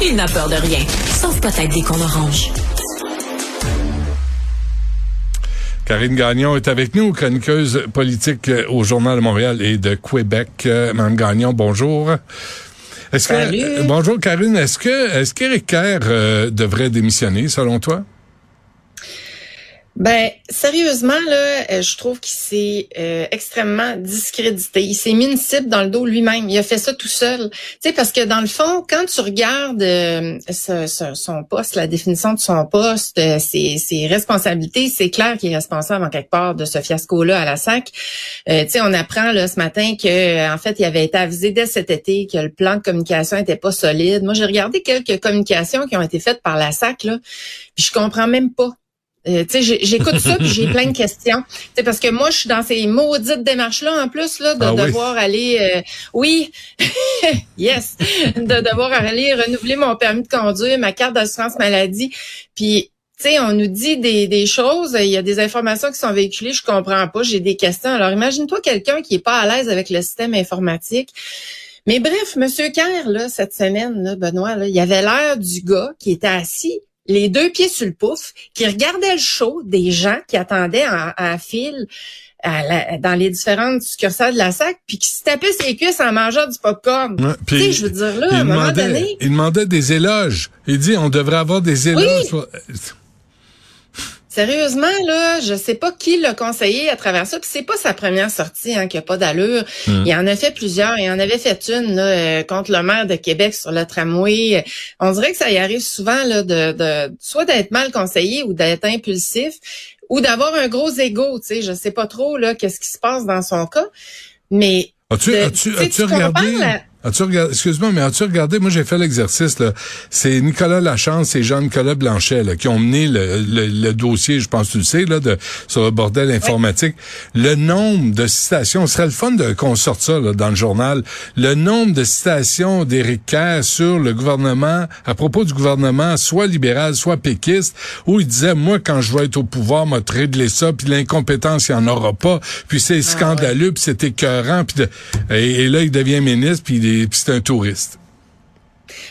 Il n'a peur de rien, sauf peut-être des qu'on orange. Karine Gagnon est avec nous, chroniqueuse politique euh, au Journal de Montréal et de Québec. Euh, Madame Gagnon, bonjour. Est-ce que, Salut. euh, bonjour Karine, est-ce que est-ce qu'Éric Kerr euh, devrait démissionner selon toi? Ben, sérieusement, là, euh, je trouve qu'il s'est euh, extrêmement discrédité. Il s'est mis une cible dans le dos lui-même. Il a fait ça tout seul. Tu sais, parce que dans le fond, quand tu regardes euh, ce- ce- son poste, la définition de son poste, euh, ses, ses responsabilités, c'est clair qu'il est responsable en quelque part de ce fiasco-là à la SAC. Euh, tu sais, on apprend là ce matin que en fait, il avait été avisé dès cet été que le plan de communication était pas solide. Moi, j'ai regardé quelques communications qui ont été faites par la SAC là, puis je comprends même pas. Euh, j'écoute ça puis j'ai plein de questions. Tu sais, parce que moi, je suis dans ces maudites démarches-là en plus là, de Ah oui. devoir aller, euh, oui, yes, de devoir aller renouveler mon permis de conduire, ma carte d'assurance maladie. Puis, tu sais, on nous dit des, des choses, il y a des informations qui sont véhiculées, je comprends pas, j'ai des questions. Alors, imagine-toi quelqu'un qui est pas à l'aise avec le système informatique. Mais bref, Monsieur Kerr, là, cette semaine, là, Benoît, là, il avait l'air du gars qui était assis les deux pieds sur le pouf, qui regardait le show des gens qui attendaient en- à fil à la- dans les différentes succursales de la SAC, puis qui se tapait ses cuisses en mangeant du popcorn. Ouais, tu sais, je veux dire, là, à il un moment demandait, donné... il demandait des éloges. Il dit on devrait avoir des éloges. pour- Sérieusement, là, je sais pas qui l'a conseillé à travers ça. Puis c'est pas sa première sortie hein, qui a pas d'allure. Hmm. Il en a fait plusieurs. Il en avait fait une là, euh, contre le maire de Québec sur le tramway. On dirait que ça y arrive souvent là, de, de soit d'être mal conseillé ou d'être impulsif ou d'avoir un gros ego. Tu sais, je sais pas trop là qu'est-ce qui se passe dans son cas, mais As-tu as-tu regardé la- As-tu regardé excuse-moi mais as-tu regardé moi j'ai fait l'exercice là. C'est Nicolas Lachance et Jean-Nicolas Blanchet là, qui ont mené le, le, le dossier je pense que tu le sais là de sur le bordel informatique. Le nombre de citations ce serait le fun de qu'on sorte ça là, dans le journal. Le nombre de citations d'Éric Kerr sur le gouvernement à propos du gouvernement soit libéral soit péquiste où il disait moi quand je vais être au pouvoir m'a régler ça puis l'incompétence il y en aura pas puis c'est scandaleux puis c'est écœurant puis de- et, et là il devient ministre puis il puis c'est un touriste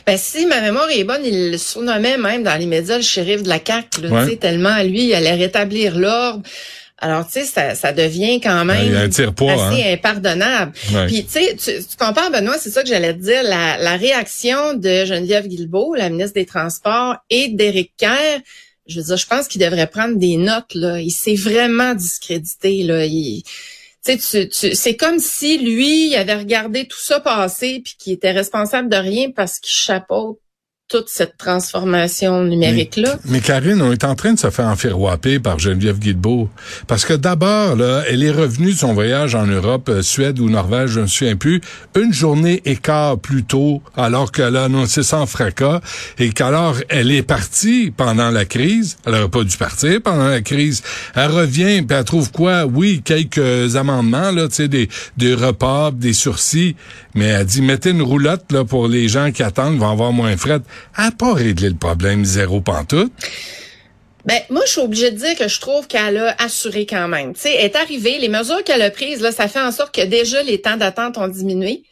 Ben, si ma mémoire est bonne, il le surnommait même dans les médias le shérif de la CAQ, là, Ouais. tellement lui, il allait rétablir l'ordre. Alors, tu sais, ça, ça devient quand même a un tire-poids, assez hein. impardonnable. Ouais. Puis, tu sais, tu, tu compares, Benoît, c'est ça que j'allais te dire, la, la réaction de Geneviève Guilbeault, la ministre des Transports, et d'Éric Kerr, je veux dire, je pense qu'il devrait prendre des notes, là. Il s'est vraiment discrédité, là. Il, c'est comme si lui, avait regardé tout ça passer puis qu'il était responsable de rien parce qu'il chapeaute toute cette transformation numérique-là. Mais Karine, on est en train de se faire enfiroiper par Geneviève Guilbeault. Parce que d'abord, là, elle est revenue de son voyage en Europe, euh, Suède ou Norvège, je ne me souviens plus, une journée et quart plus tôt, alors qu'elle a annoncé en fracas, et qu'alors elle est partie pendant la crise. Elle n'aurait pas dû partir pendant la crise. Elle revient, puis elle trouve quoi? Oui, quelques amendements, là, tu sais, des, des repas, des sursis, mais elle dit, mettez une roulotte, là, pour les gens qui attendent, vont avoir moins fret. Elle n'a pas réglé le problème zéro pantoute. Ben, moi, je suis obligée de dire que je trouve qu'elle a assuré quand même. Tu sais, est arrivée, les mesures qu'elle a prises, là, ça fait en sorte que déjà les temps d'attente ont diminué.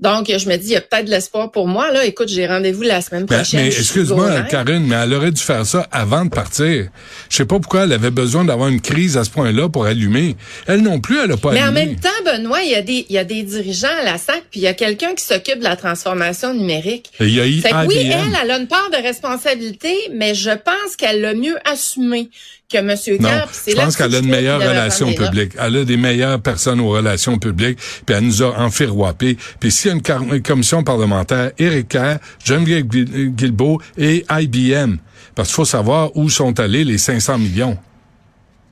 Donc, je me dis, il y a peut-être de l'espoir pour moi. Là, écoute, j'ai rendez-vous la semaine Mais, prochaine. mais excuse-moi. Karine, mais elle aurait dû faire ça avant de partir. Je sais pas pourquoi elle avait besoin d'avoir une crise à ce point-là pour allumer. Elle non plus, elle a pas Mais en allumé. même temps, Benoît, il y a des, il y a des dirigeants à la SAC, puis il y a quelqu'un qui s'occupe de la transformation numérique. Et il y a Fait que oui, elle, elle a une part de responsabilité, mais je pense qu'elle l'a mieux assumé que M. Je pense que qu'elle a une meilleure relation publique. Elle a des meilleures personnes aux relations publiques, puis elle nous a enfiroipé. Puis s'il y a une, commission parlementaire, Éric Kerr, Geneviève Guil- Guilbeault et IBM. Parce qu'il faut savoir où sont allés les 500 millions.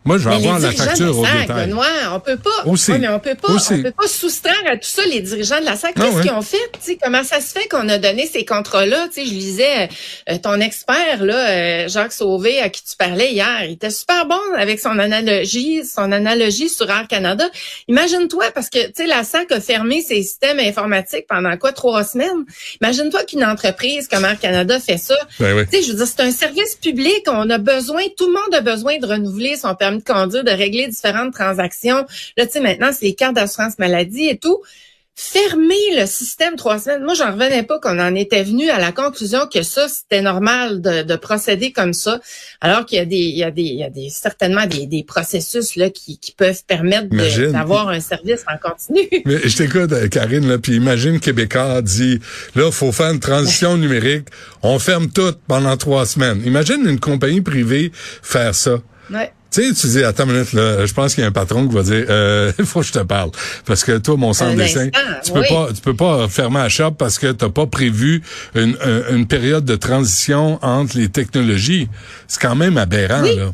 Moi, je vais Mais avoir les la dirigeants facture de au détail. Benoît, on peut pas. Aussi. Ouais, mais on peut pas. Aussi. On peut pas soustraire à tout ça les dirigeants de la SAC. Ah Qu'est-ce ouais. qu'ils ont fait Tu sais, Comment ça se fait qu'on a donné ces contrats-là? Tu je lisais euh, ton expert là, euh, Jacques Sauvé, à qui tu parlais hier. Il était super bon avec son analogie, son analogie sur Air Canada. Imagine-toi, parce que tu sais, la SAC a fermé ses systèmes informatiques pendant quoi trois semaines? Imagine-toi qu'une entreprise comme Air Canada fait ça. Ben oui. Tu sais, je veux dire, c'est un service public. On a besoin, tout le monde a besoin de renouveler son permis de conduire, de régler différentes transactions. Là, tu sais, maintenant, c'est les cartes d'assurance maladie et tout. Fermer le système trois semaines. Moi, j'en revenais pas qu'on en était venu à la conclusion que ça, c'était normal de, de procéder comme ça. Alors qu'il y a des, il y a des, il y a des, certainement des, des processus, là, qui, qui peuvent permettre d'avoir un service en continu. Mais je t'écoute, euh, Karine, là, puis imagine Québécois dit, là, faut faire une transition numérique, on ferme tout pendant trois semaines. Imagine une compagnie privée faire ça. Ouais. Tu sais, tu dis, attends une minute, là, je pense qu'il y a un patron qui va dire, euh, il faut que je te parle. Parce que toi, mon centre dessin, tu peux oui. pas, tu peux pas fermer la shop parce que t'as pas prévu une, un- une période de transition entre les technologies. C'est quand même aberrant, Oui. là.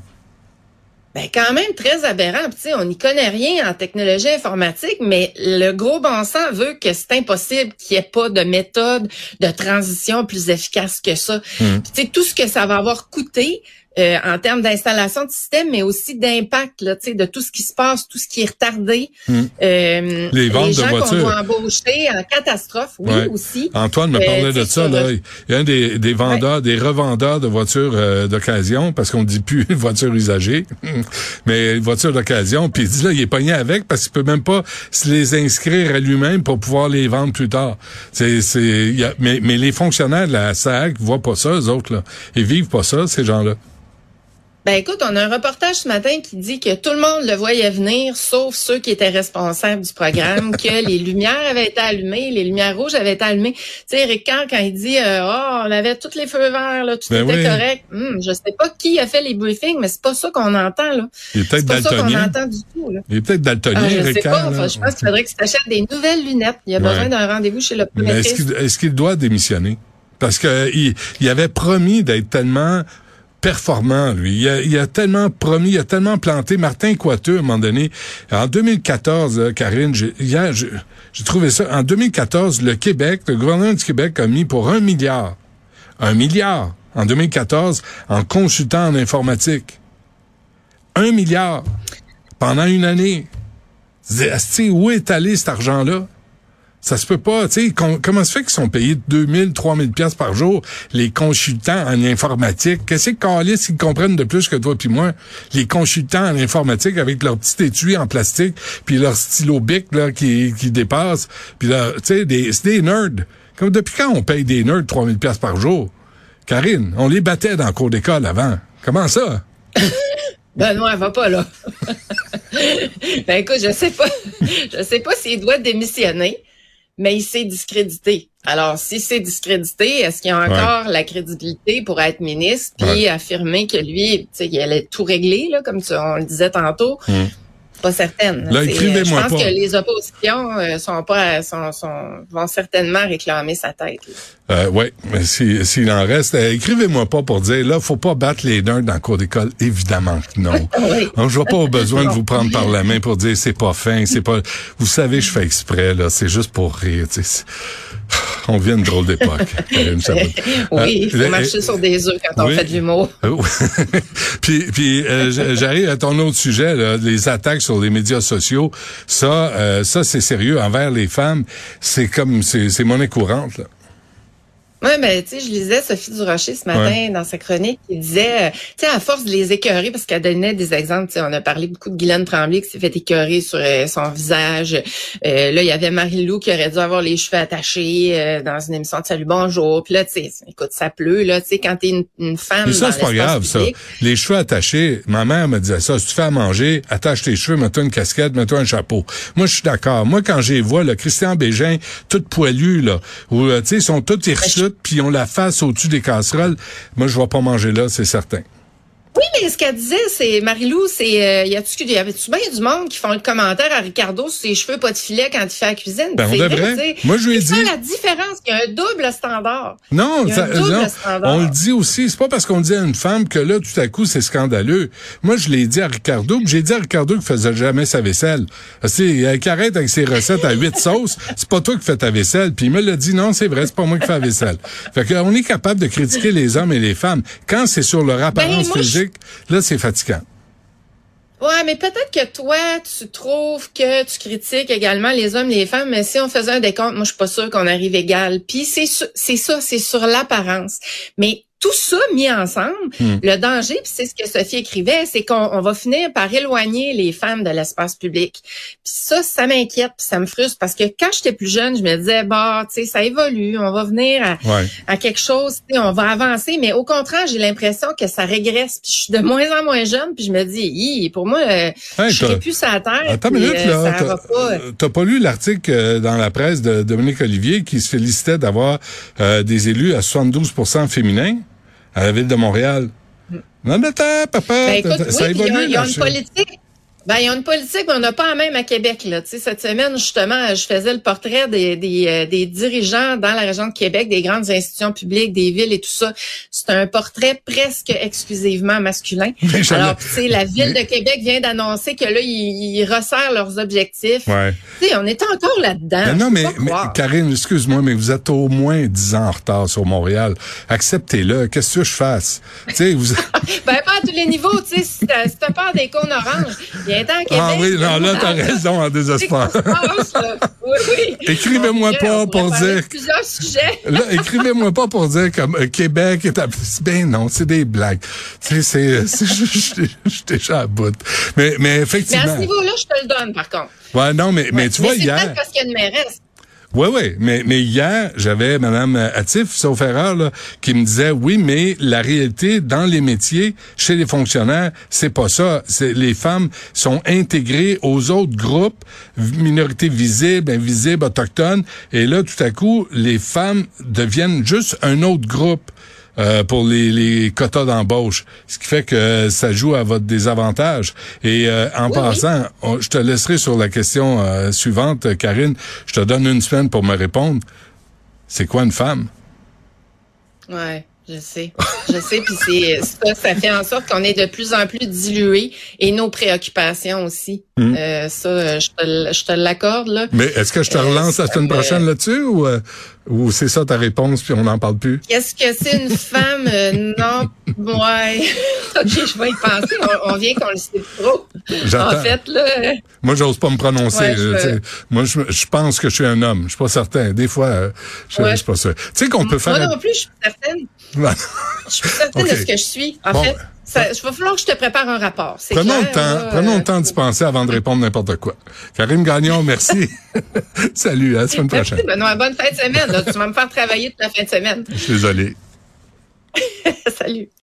Ben quand même très aberrant. Tu sais, on n'y connaît rien en technologie informatique, mais le gros bon sens veut que c'est impossible qu'il n'y ait pas de méthode de transition plus efficace que ça. Hmm. Tu sais, tout ce que ça va avoir coûté euh, en termes d'installation de système, mais aussi d'impact, là, tu sais, de tout ce qui se passe, tout ce qui est retardé. Hmm. Euh, Les ventes de gens qu'on voitures. doit embaucher en catastrophe, oui Ouais. aussi. Antoine me Euh, parlait de ça. Là. Il y a un des, des vendeurs, des revendeurs de voitures euh, d'occasion, parce qu'on dit plus voitures usagées, mais voitures d'occasion. Puis il dit là, il est pogné avec parce qu'il peut même pas se les inscrire à lui-même pour pouvoir les vendre plus tard. C'est, c'est, y a- mais, mais les fonctionnaires de la SAC voient pas ça, eux autres là. Ils vivent pas ça, ces gens-là. Ben écoute, on a un reportage ce matin qui dit que tout le monde le voyait venir, sauf ceux qui étaient responsables du programme, que les lumières avaient été allumées, les lumières rouges avaient été allumées. Tu sais, Eric Carr, quand il dit euh, Oh, on avait tous les feux verts, là, tout Ben était oui. correct. Hum, je sais pas qui a fait les briefings, mais c'est pas ça qu'on entend, là. Il est C'est peut-être pas ça qu'on daltonien. entend du tout, là. Il est peut-être daltonien, Ah, je sais Ricard, pas. Enfin, je pense qu'il faudrait que tu t'achètes des nouvelles lunettes. Il y a Ouais. besoin d'un rendez-vous chez est-ce l'optométriste. qu'il est-ce qu'il doit démissionner? Parce que il, il avait promis d'être tellement performant, lui. Il a, tellement promis, il a tellement planté. Martin Coiteux, à un moment donné, en 2014, là, Karine, j'ai- trouvé ça. En 2014, le Québec, le gouvernement du Québec a mis pour un milliard, un milliard, en 2014, en consultant en informatique. Un milliard pendant une année. Asti, Où est allé cet argent-là? Ça se peut pas, tu sais, com- comment se fait qu'ils sont payés 2000, 3000 pièces par jour, les consultants en informatique? Qu'est-ce que Calis, ils comprennent de plus que toi puis moi? Les consultants en informatique avec leur petit étui en plastique, puis leur stylo bic, là, qui, qui dépasse, puis là, tu sais, des, c'est des nerds. Comme depuis quand on paye des nerds 3000 pièces par jour? Karine, on les battait dans le cours d'école avant. Comment ça? Benoît, va pas là. ben écoute, je sais pas. Je sais pas s'il doit démissionner, mais il s'est discrédité. Alors, si c'est discrédité, est-ce qu'il a encore la crédibilité pour être ministre puis Ouais. affirmer que lui, tu sais, il allait tout régler, là, comme tu, on le disait tantôt? Hum. Pas certaine. Là, écrivez-moi Je pense pas. que les oppositions euh, sont pas, sont, sont, vont certainement réclamer sa tête. Euh, oui, mais si- s'il en reste, euh, écrivez-moi pas pour dire, là, faut pas battre les nerds dans le cours d'école. Évidemment que non. Oui. Donc, je vois pas au besoin de vous prendre par la main pour dire c'est pas fin, c'est pas. Vous savez, je fais exprès là, c'est juste pour rire. tu sais. C'est- On vit à une drôle d'époque. Oui, il faut Euh, marcher sur des œufs quand oui. on fait de l'humour. Euh, puis, puis euh, j'arrive à ton autre sujet, là, les attaques sur les médias sociaux. Ça, euh, ça c'est sérieux envers les femmes. C'est comme c'est monnaie courante. Oui, mais tu sais, je lisais Sophie Durocher ce matin dans sa chronique qui disait, euh, tu sais, à force de les écœurer, parce qu'elle donnait des exemples, tu sais, on a parlé beaucoup de Guylaine Tremblay qui s'est fait écœurer sur euh, son visage. Euh, là, il y avait Marie-Lou qui aurait dû avoir les cheveux attachés dans une émission de Salut Bonjour. Puis là, tu sais, écoute, ça pleut, là, tu sais, quand t'es une, une femme Mais ça, c'est pas grave, ça. Les cheveux attachés, ma mère me disait ça. Si tu fais à manger, attache tes cheveux, mets-toi une casquette, mets-toi un chapeau. Moi, je suis d'accord. Moi, quand j'ai vois, là, Christian Bégin, tout poilu, là, où, euh, tu sais, ils sont tous hirsutes, puis ont la face au-dessus des casseroles. Moi, je vais pas manger là, c'est certain. Oui, mais ce qu'elle disait, c'est Marie-Lou, c'est euh, y a-tu y avait-tu bien du monde qui font le commentaire à Ricardo sur ses cheveux pas de filet quand il fait la cuisine? Ben, on devrait. Moi, je lui ai dit- la différence, il y a un double standard. Non, ça- double non, standard. on le dit aussi. C'est pas parce qu'on dit à une femme que là, tout à coup, c'est scandaleux. Moi, je l'ai dit à Ricardo, j'ai dit à Ricardo qu'il faisait jamais sa vaisselle. C'est qu'il arrête avec ses recettes à huit sauces. C'est pas toi qui fais ta vaisselle. Puis il me l'a dit, non, c'est vrai, c'est pas moi qui fais la vaisselle. Fait qu'on est capable de critiquer les hommes et les femmes. Quand c'est sur leur apparence Ben, moi, là, c'est fatigant. Ouais, mais peut-être que toi, tu trouves que tu critiques également les hommes, les femmes, mais si on faisait un décompte, moi, je suis pas sûre qu'on arrive égal. Puis c'est c'est ça, c'est sur l'apparence. Mais tout ça mis ensemble, Hmm. le danger, puis c'est ce que Sophie écrivait, c'est qu'on on va finir par éloigner les femmes de l'espace public. Puis ça, ça m'inquiète, puis ça me frustre parce que quand j'étais plus jeune, je me disais, bah, tu sais, ça évolue, on va venir à, Ouais. à quelque chose, on va avancer, mais au contraire, j'ai l'impression que ça régresse, puis je suis de moins en moins jeune, puis je me dis, Hi, pour moi, euh, Hey, je serai plus sur la terre. Attends une puis, minute, euh, là. ça va T'as- pas. euh, T'as pas lu l'article dans la presse de Dominique Olivier qui se félicitait d'avoir euh, des élus à 72% féminins? À la ville de Montréal? Non, mais attends, papa, Ben, écoute, ça oui, puis il y a- évolue, y a une politique. Ben, il y a une politique, mais on n'a pas la même à Québec. Là. Tu sais, cette semaine, justement, je faisais le portrait des, des, euh, des dirigeants dans la région de Québec, des grandes institutions publiques, des villes et tout ça. C'est un portrait presque exclusivement masculin. Alors, tu sais, la ville de Québec vient d'annoncer que là, ils, ils resserrent leurs objectifs. Ouais. Tu sais, on est encore là-dedans. Mais non, Je mais, pas mais. Karine, excuse-moi, mais vous êtes au moins 10 ans en retard sur Montréal. Acceptez-le. Qu'est-ce que je fasse? tu sais, vous... Ben, pas à tous les niveaux, tu sais, si t'as peur des cônes oranges, viens-t'en à Québec. ah oui, non, là, t'as raison, en C'est désespoir. Oui, oui. Écrivez-moi pas pour dire- Plusieurs sujets. Là, écrivez-moi pas pour dire comme euh, Québec est à... Ben non, c'est des blagues. Tu sais, c'est... c'est- Je déjà à bout. Mais, mais Mais à effectivement... ce niveau-là, je te le donne, par contre. Ouais, non, mais, mais tu vois, c'est hier... peut-être parce qu'il y a une mairesse. Oui, oui, mais, mais hier, j'avais Madame Attif, sauf erreur, là, qui me disait, oui, mais la réalité dans les métiers, chez les fonctionnaires, c'est pas ça. C'est les femmes sont intégrées aux autres groupes, minorités visibles, invisibles, autochtones, et là, tout à coup, les femmes deviennent juste un autre groupe. Euh, pour les, les quotas d'embauche, ce qui fait que ça joue à votre désavantage. Et euh, en Oui, passant, on- je te laisserai sur la question euh, suivante, euh, Karine. Je te donne une semaine pour me répondre. C'est quoi une femme? Ouais, je sais. Je sais, puis c'est ça, ça fait en sorte qu'on est de plus en plus dilué et nos préoccupations aussi. Mm. Euh, ça, euh, je te, l'accorde, là. Mais est-ce que je te Euh, relance la semaine prochaine là-dessus ou, euh, ou c'est ça ta réponse puis on n'en parle plus? Qu'est-ce que c'est une femme? Euh, non, ouais. OK, je vais y penser. On, on vient qu'on le sait trop. En fait, là, euh, Moi, j'ose pas me prononcer. Ouais, je-. Moi, je, je pense que je suis un homme. Je suis pas certain. Des fois, euh, je, Ouais. je suis pas sûr. Tu sais qu'on peut faire... moi non plus, je suis certaine. Je suis certaine de ce que je suis. En Bon. fait, ça, il va falloir que je te prépare un rapport. Prenons clair, le temps, là, prenons euh, le temps d'y penser avant de répondre n'importe quoi. Karine Gagnon, merci. Salut, à la semaine Merci, prochaine. Benoît. Bonne fin de semaine. là. Tu vas me faire travailler toute la fin de semaine. Je suis désolé. Salut.